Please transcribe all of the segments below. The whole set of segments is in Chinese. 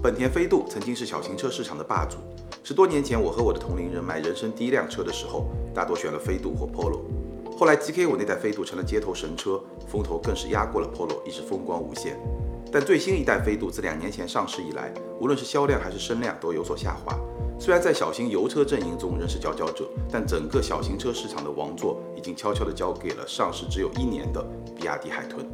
本田飞度曾经是小型车市场的霸主。十多年前，我和我的同龄人买人生第一辆车的时候，大多选了飞度或 Polo。后来 GK 五那代飞度成了街头神车，风头更是压过了 Polo，一直风光无限。但最新一代飞度自两年前上市以来，无论是销量还是声量都有所下滑。虽然在小型油车阵营中仍是佼佼者，但整个小型车市场的王座已经悄悄地交给了上市只有一年的比亚迪海豚。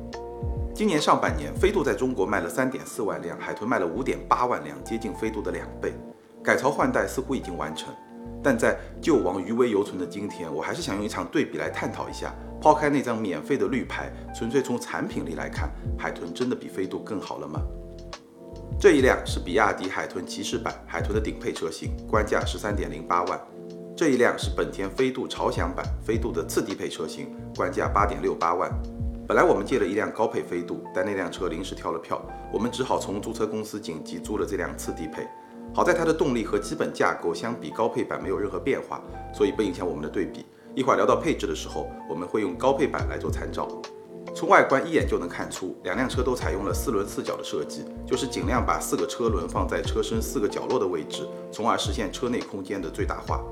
今年上半年，飞度在中国卖了三点四万辆，海豚卖了五点八万辆，接近飞度的两倍。改朝换代似乎已经完成，但在旧王余威犹存的今天，我还是想用一场对比来探讨一下。抛开那张免费的绿牌，纯粹从产品力来看，海豚真的比飞度更好了吗？这一辆是比亚迪海豚骑士版，海豚的顶配车型，官价十三点零八万。这一辆是本田飞度潮享版，飞度的次低配车型，官价八点六八万。本来我们借了一辆高配飞度，但那辆车临时跳了票，我们只好从租车公司紧急租了这辆次低配。好在它的动力和基本架构相比高配版没有任何变化，所以不影响我们的对比。一会儿聊到配置的时候，我们会用高配版来做参照。从外观一眼就能看出，两辆车都采用了四轮四角的设计，就是尽量把四个车轮放在车身四个角落的位置，从而实现车内空间的最大化。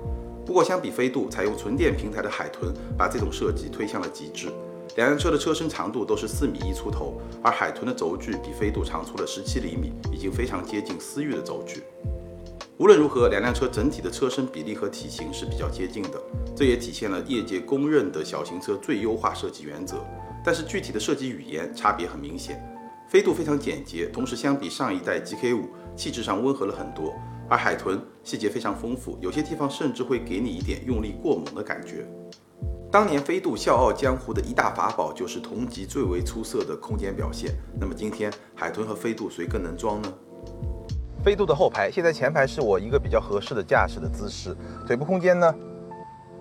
不过相比飞度采用纯电平台的海豚，把这种设计推向了极致。两辆车的车身长度都是四米一出头，而海豚的轴距比飞度长出了十七厘米，已经非常接近思域的轴距。无论如何，两辆车整体的车身比例和体型是比较接近的，这也体现了业界公认的小型车最优化设计原则。但是具体的设计语言差别很明显，飞度非常简洁，同时相比上一代 GK 五，气质上温和了很多，而海豚细节非常丰富，有些地方甚至会给你一点用力过猛的感觉。当年飞度笑傲江湖的一大法宝就是同级最为出色的空间表现，那么今天海豚和飞度谁更能装呢？飞度的后排，现在前排是我一个比较合适的驾驶的姿势，腿部空间呢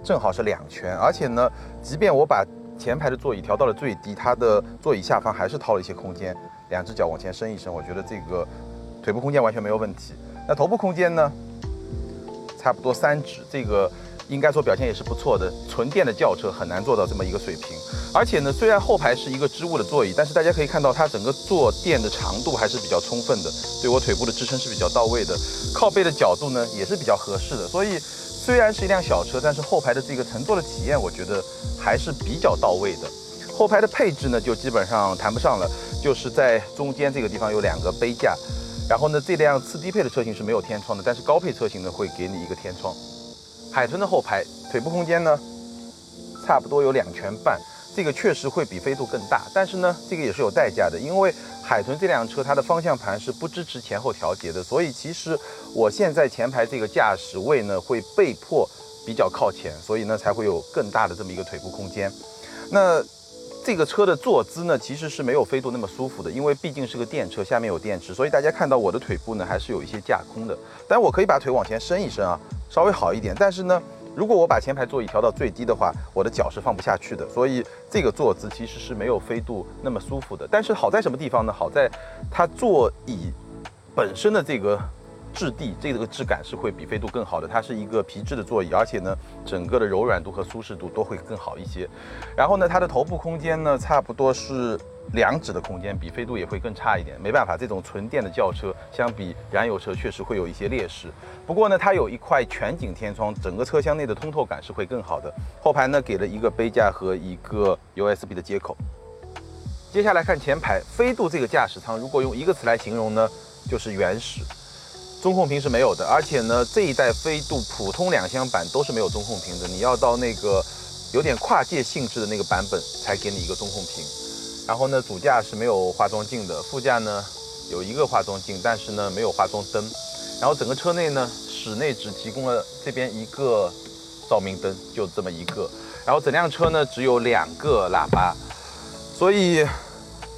正好是两拳，而且呢，即便我把前排的座椅调到了最低，它的座椅下方还是掏了一些空间，两只脚往前伸一伸，我觉得这个腿部空间完全没有问题。那头部空间呢，差不多三指，这个。应该说表现也是不错的，纯电的轿车很难做到这么一个水平。而且呢，虽然后排是一个织物的座椅，但是大家可以看到它整个坐垫的长度还是比较充分的，对我腿部的支撑是比较到位的。靠背的角度呢也是比较合适的。所以虽然是一辆小车，但是后排的这个乘坐的体验，我觉得还是比较到位的。后排的配置呢就基本上谈不上了，就是在中间这个地方有两个杯架。然后呢，这辆次低配的车型是没有天窗的，但是高配车型呢会给你一个天窗。海豚的后排腿部空间呢，差不多有两拳半，这个确实会比飞度更大，但是呢，这个也是有代价的，因为海豚这辆车它的方向盘是不支持前后调节的，所以其实我现在前排这个驾驶位呢会被迫比较靠前，所以呢才会有更大的这么一个腿部空间。那这个车的坐姿呢，其实是没有飞度那么舒服的，因为毕竟是个电车，下面有电池，所以大家看到我的腿部呢还是有一些架空的，但我可以把腿往前伸一伸啊。稍微好一点，但是呢，如果我把前排座椅调到最低的话，我的脚是放不下去的，所以这个坐姿其实是没有飞度那么舒服的。但是好在什么地方呢？好在它座椅本身的这个质地，这个质感是会比飞度更好的。它是一个皮质的座椅，而且呢，整个的柔软度和舒适度都会更好一些。然后呢，它的头部空间呢，差不多是。两指的空间比飞度也会更差一点，没办法，这种纯电的轿车相比燃油车确实会有一些劣势。不过呢，它有一块全景天窗，整个车厢内的通透感是会更好的。后排呢给了一个杯架和一个 USB 的接口。接下来看前排，飞度这个驾驶舱如果用一个词来形容呢，就是原始。中控屏是没有的，而且呢这一代飞度普通两厢版都是没有中控屏的，你要到那个有点跨界性质的那个版本才给你一个中控屏。然后呢，主驾是没有化妆镜的，副驾呢有一个化妆镜，但是呢没有化妆灯。然后整个车内呢，室内只提供了这边一个照明灯，就这么一个。然后整辆车呢只有两个喇叭，所以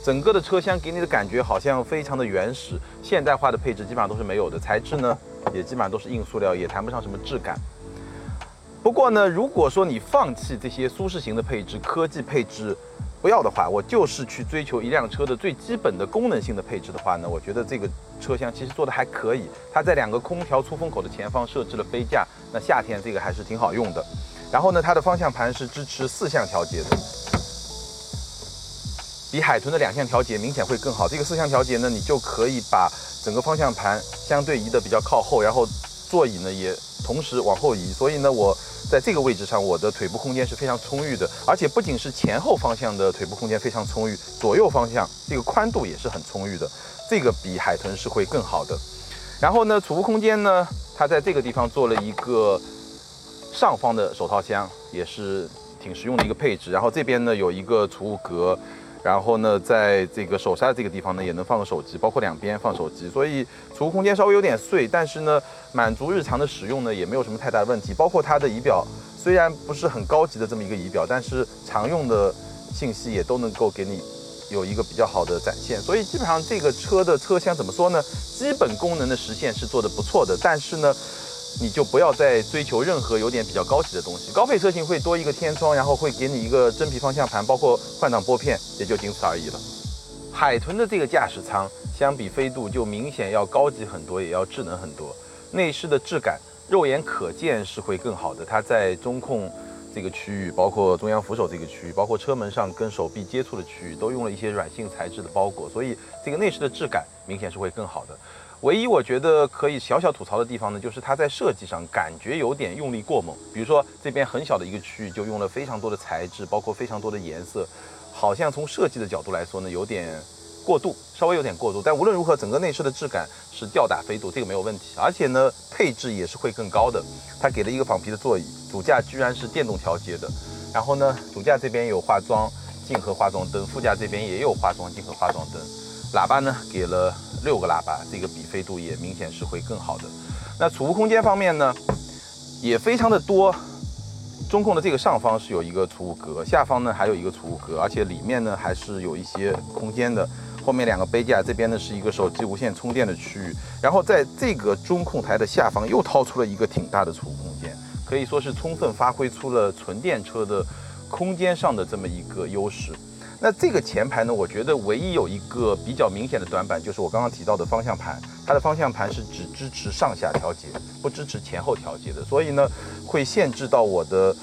整个的车厢给你的感觉好像非常的原始，现代化的配置基本上都是没有的。材质呢 也基本上都是硬塑料，也谈不上什么质感。不过呢，如果说你放弃这些舒适型的配置、科技配置，不要的话，我就是去追求一辆车的最基本的功能性的配置的话呢，我觉得这个车厢其实做的还可以。它在两个空调出风口的前方设置了杯架，那夏天这个还是挺好用的。然后呢，它的方向盘是支持四项调节的，比海豚的两项调节明显会更好。这个四项调节呢，你就可以把整个方向盘相对移的比较靠后，然后座椅呢也同时往后移，所以呢我在这个位置上我的腿部空间是非常充裕的，而且不仅是前后方向的腿部空间非常充裕，左右方向这个宽度也是很充裕的，这个比海豚是会更好的。然后呢，储物空间呢，它在这个地方做了一个上方的手套箱，也是挺实用的一个配置。然后这边呢有一个储物格，然后呢在这个手刹的这个地方呢也能放个手机，包括两边放手机。所以储物空间稍微有点碎，但是呢满足日常的使用呢也没有什么太大的问题。包括它的仪表虽然不是很高级的这么一个仪表，但是常用的信息也都能够给你有一个比较好的展现。所以基本上这个车的车厢怎么说呢？基本功能的实现是做的不错的，但是呢。你就不要再追求任何有点比较高级的东西。高配车型会多一个天窗，然后会给你一个真皮方向盘，包括换挡拨片，也就仅此而已了。海豚的这个驾驶舱相比飞度就明显要高级很多，也要智能很多。内饰的质感肉眼可见是会更好的。它在中控这个区域，包括中央扶手这个区域，包括车门上跟手臂接触的区域，都用了一些软性材质的包裹，所以这个内饰的质感明显是会更好的。唯一我觉得可以小小吐槽的地方呢，就是它在设计上感觉有点用力过猛。比如说这边很小的一个区域就用了非常多的材质，包括非常多的颜色，好像从设计的角度来说呢，有点过度，稍微有点过度。但无论如何，整个内饰的质感是吊打飞度，这个没有问题。而且呢，配置也是会更高的。它给了一个仿皮的座椅，主驾居然是电动调节的。然后呢，主驾这边有化妆镜和化妆灯，副驾这边也有化妆镜和化妆灯。喇叭呢，给了。六个喇叭，这个比飞度也明显是会更好的。那储物空间方面呢，也非常的多。中控的这个上方是有一个储物格，下方呢还有一个储物格，而且里面呢还是有一些空间的。后面两个杯架，这边呢是一个手机无线充电的区域。然后在这个中控台的下方又掏出了一个挺大的储物空间，可以说是充分发挥出了纯电车的空间上的这么一个优势。那这个前排呢？我觉得唯一有一个比较明显的短板，就是我刚刚提到的方向盘。它的方向盘是只支持上下调节，不支持前后调节的，所以呢，会限制到我的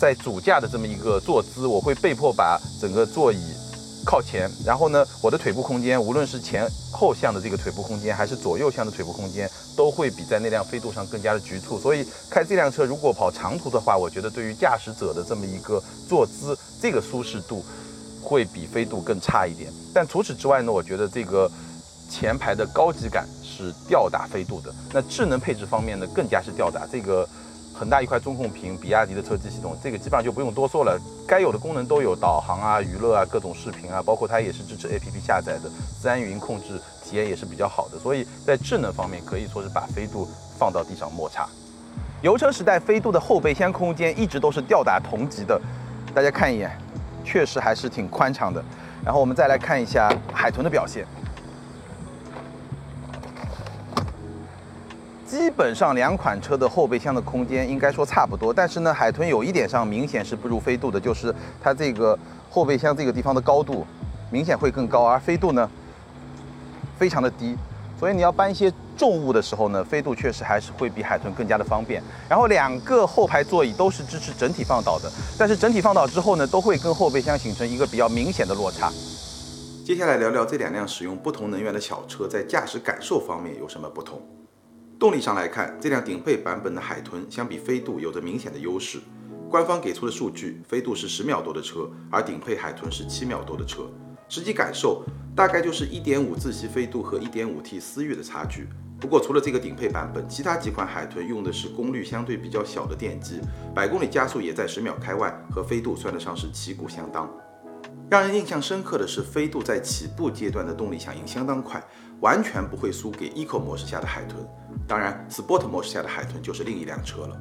在主驾的这么一个坐姿。我会被迫把整个座椅靠前，然后呢，我的腿部空间，无论是前后向的这个腿部空间，还是左右向的腿部空间，都会比在那辆飞度上更加的局促。所以开这辆车如果跑长途的话，我觉得对于驾驶者的这么一个坐姿，这个舒适度。会比飞度更差一点，但除此之外呢，我觉得这个前排的高级感是吊打飞度的。那智能配置方面呢，更加是吊打。这个很大一块中控屏，比亚迪的车机系统，这个基本上就不用多说了，该有的功能都有，导航啊、娱乐啊、各种视频啊，包括它也是支持 APP 下载的，自然语音控制体验也是比较好的。所以在智能方面，可以说是把飞度放到地上摩擦。油车时代，飞度的后备箱空间一直都是吊打同级的，大家看一眼。确实还是挺宽敞的，然后我们再来看一下海豚的表现。基本上两款车的后备箱的空间应该说差不多，但是呢，海豚有一点上明显是不如飞度的，就是它这个后备箱这个地方的高度明显会更高，而飞度呢非常的低。所以你要搬一些重物的时候呢，飞度确实还是会比海豚更加的方便。然后两个后排座椅都是支持整体放倒的，但是整体放倒之后呢，都会跟后备箱形成一个比较明显的落差。接下来聊聊这两辆使用不同能源的小车在驾驶感受方面有什么不同。动力上来看，这辆顶配版本的海豚相比飞度有着明显的优势。官方给出的数据，飞度是十秒多的车，而顶配海豚是七秒多的车。实际感受大概就是1.5自吸飞度和 1.5T 思域的差距。不过除了这个顶配版本，其他几款海豚用的是功率相对比较小的电机，百公里加速也在十秒开外，和飞度算得上是旗鼓相当。让人印象深刻的是，飞度在起步阶段的动力响应相当快，完全不会输给 Eco 模式下的海豚。当然，Sport 模式下的海豚就是另一辆车了。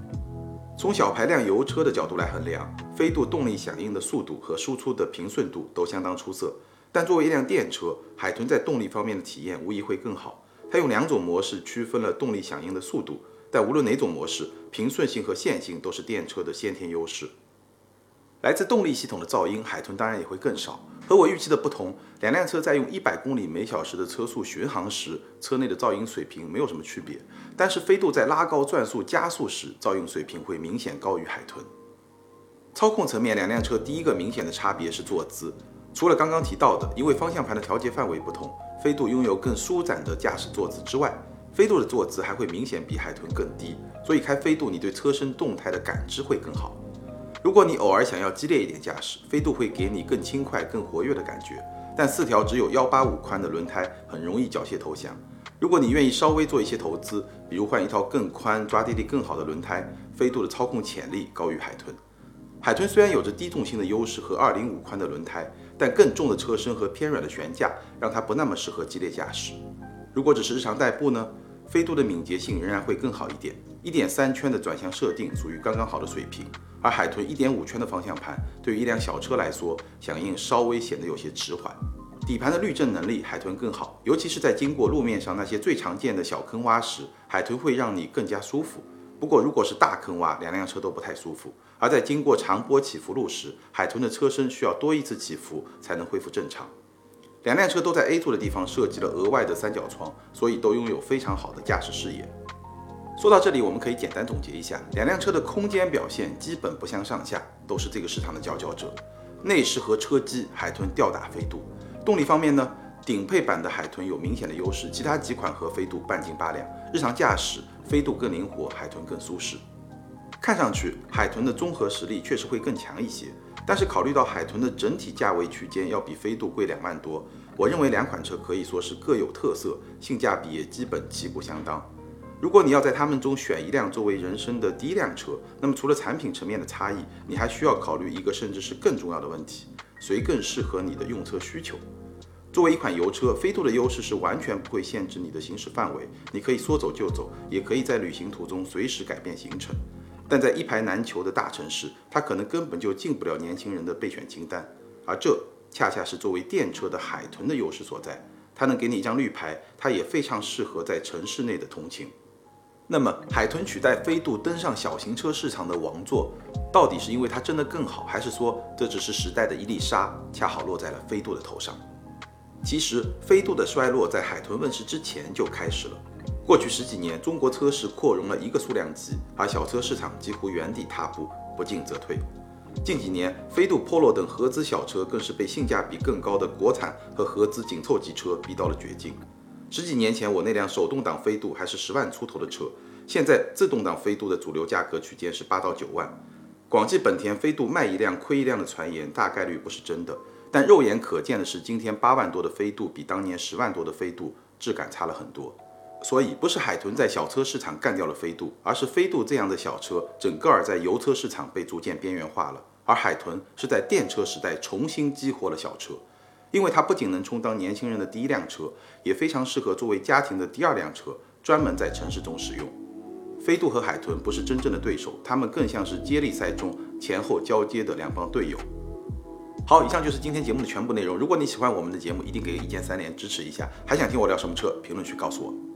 从小排量油车的角度来衡量，飞度动力响应的速度和输出的平顺度都相当出色。但作为一辆电车，海豚在动力方面的体验无疑会更好。它用两种模式区分了动力响应的速度，但无论哪种模式，平顺性和线性都是电车的先天优势。来自动力系统的噪音，海豚当然也会更少。和我预期的不同，两辆车在用一百公里每小时的车速巡航时，车内的噪音水平没有什么区别。但是飞度在拉高转速加速时，噪音水平会明显高于海豚。操控层面，两辆车第一个明显的差别是坐姿。除了刚刚提到的，因为方向盘的调节范围不同，飞度拥有更舒展的驾驶坐姿之外，飞度的坐姿还会明显比海豚更低，所以开飞度你对车身动态的感知会更好。如果你偶尔想要激烈一点驾驶，飞度会给你更轻快、更活跃的感觉。但四条只有幺八五宽的轮胎很容易缴械投降。如果你愿意稍微做一些投资，比如换一套更宽、抓地力更好的轮胎，飞度的操控潜力高于海豚。海豚虽然有着低重心的优势和二零五宽的轮胎，但更重的车身和偏软的悬架让它不那么适合激烈驾驶。如果只是日常代步呢？飞度的敏捷性仍然会更好一点，一点三圈的转向设定属于刚刚好的水平，而海豚一点五圈的方向盘对于一辆小车来说，响应稍微显得有些迟缓。底盘的滤震能力，海豚更好，尤其是在经过路面上那些最常见的小坑洼时，海豚会让你更加舒服。不过如果是大坑洼，两辆车都不太舒服。而在经过长波起伏路时，海豚的车身需要多一次起伏才能恢复正常。两辆车都在 A 座的地方设计了额外的三角窗，所以都拥有非常好的驾驶视野。说到这里，我们可以简单总结一下，两辆车的空间表现基本不相上下，都是这个市场的佼佼者。内饰和车机，海豚吊打飞度。动力方面呢，顶配版的海豚有明显的优势，其他几款和飞度半斤八两。日常驾驶，飞度更灵活，海豚更舒适。看上去，海豚的综合实力确实会更强一些。但是考虑到海豚的整体价位区间要比飞度贵两万多，我认为两款车可以说是各有特色，性价比也基本旗鼓相当。如果你要在它们中选一辆作为人生的第一辆车，那么除了产品层面的差异，你还需要考虑一个甚至是更重要的问题：谁更适合你的用车需求？作为一款油车，飞度的优势是完全不会限制你的行驶范围，你可以说走就走，也可以在旅行途中随时改变行程。但在一排难求的大城市，它可能根本就进不了年轻人的备选清单，而这恰恰是作为电车的海豚的优势所在。它能给你一张绿牌，它也非常适合在城市内的通勤。那么，海豚取代飞度登上小型车市场的王座，到底是因为它真的更好，还是说这只是时代的一粒沙，恰好落在了飞度的头上？其实，飞度的衰落在海豚问世之前就开始了。过去十几年，中国车市扩容了一个数量级，而小车市场几乎原地踏步，不进则退。近几年，飞度、Polo 等合资小车更是被性价比更高的国产和合资紧凑级车逼到了绝境。十几年前，我那辆手动挡飞度还是十万出头的车，现在自动挡飞度的主流价格区间是八到九万。广汽本田飞度卖一辆亏一辆的传言，大概率不是真的。但肉眼可见的是，今天八万多的飞度比当年十万多的飞度质感差了很多。所以不是海豚在小车市场干掉了飞度，而是飞度这样的小车整个儿在油车市场被逐渐边缘化了。而海豚是在电车时代重新激活了小车，因为它不仅能充当年轻人的第一辆车，也非常适合作为家庭的第二辆车，专门在城市中使用。飞度和海豚不是真正的对手，他们更像是接力赛中前后交接的两帮队友。好，以上就是今天节目的全部内容。如果你喜欢我们的节目，一定给一键三连支持一下。还想听我聊什么车？评论区告诉我。